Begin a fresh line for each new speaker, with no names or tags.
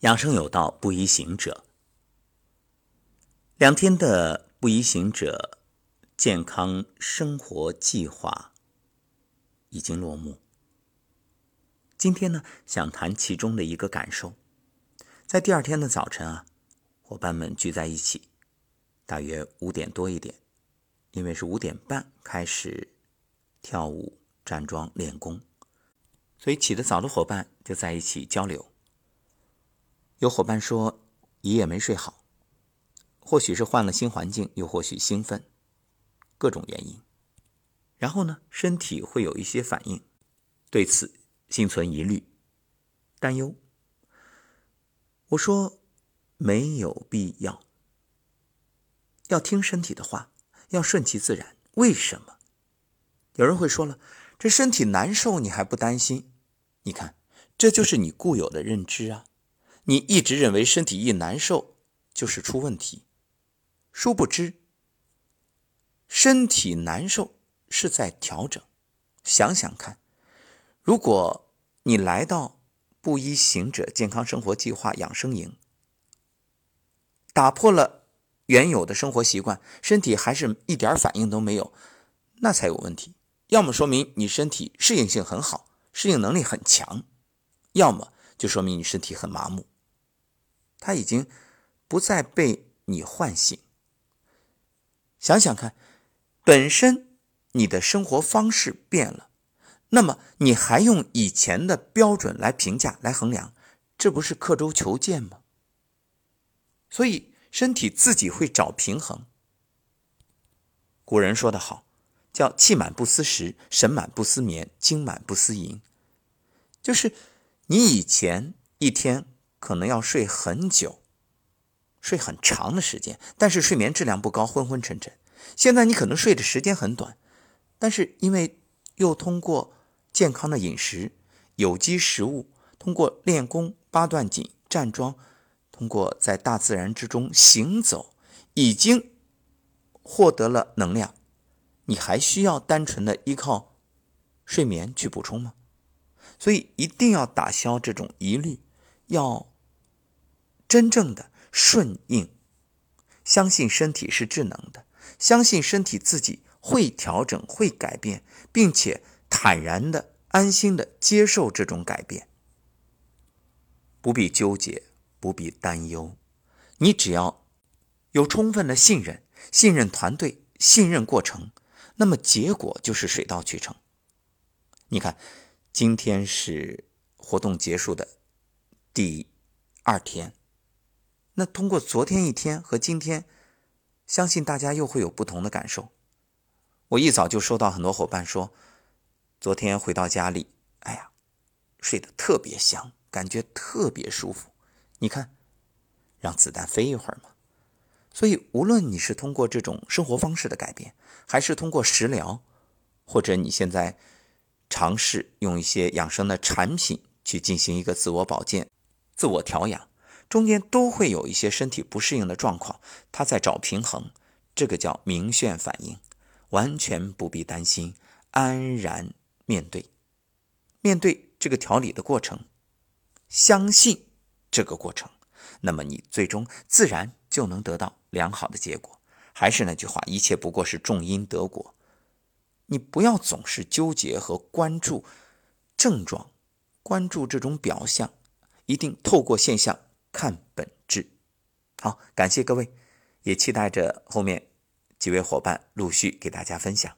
养生有道，不宜行者。两天的不宜行者健康生活计划已经落幕。今天呢，想谈其中的一个感受。在第二天的早晨啊，伙伴们聚在一起，大约五点多一点，因为是五点半开始跳舞、站桩、练功，所以起得早的伙伴就在一起交流。有伙伴说一夜没睡好，或许是换了新环境，又或许兴奋，各种原因。然后呢，身体会有一些反应，对此心存疑虑、担忧。我说没有必要，要听身体的话，要顺其自然。为什么？有人会说了，这身体难受你还不担心？你看，这就是你固有的认知啊。你一直认为身体一难受就是出问题，殊不知，身体难受是在调整。想想看，如果你来到布衣行者健康生活计划养生营，打破了原有的生活习惯，身体还是一点反应都没有，那才有问题。要么说明你身体适应性很好，适应能力很强；要么就说明你身体很麻木。他已经不再被你唤醒。想想看，本身你的生活方式变了，那么你还用以前的标准来评价、来衡量，这不是刻舟求剑吗？所以身体自己会找平衡。古人说的好，叫“气满不思食，神满不思眠，精满不思淫”，就是你以前一天。可能要睡很久，睡很长的时间，但是睡眠质量不高，昏昏沉沉。现在你可能睡的时间很短，但是因为又通过健康的饮食、有机食物，通过练功、八段锦、站桩，通过在大自然之中行走，已经获得了能量。你还需要单纯的依靠睡眠去补充吗？所以一定要打消这种疑虑。要真正的顺应，相信身体是智能的，相信身体自己会调整、会改变，并且坦然的、安心的接受这种改变，不必纠结，不必担忧。你只要有充分的信任，信任团队，信任过程，那么结果就是水到渠成。你看，今天是活动结束的。第二天，那通过昨天一天和今天，相信大家又会有不同的感受。我一早就收到很多伙伴说，昨天回到家里，哎呀，睡得特别香，感觉特别舒服。你看，让子弹飞一会儿嘛。所以，无论你是通过这种生活方式的改变，还是通过食疗，或者你现在尝试用一些养生的产品去进行一个自我保健。自我调养，中间都会有一些身体不适应的状况，他在找平衡，这个叫明眩反应，完全不必担心，安然面对，面对这个调理的过程，相信这个过程，那么你最终自然就能得到良好的结果。还是那句话，一切不过是种因得果，你不要总是纠结和关注症状，关注这种表象。一定透过现象看本质。好，感谢各位，也期待着后面几位伙伴陆续给大家分享。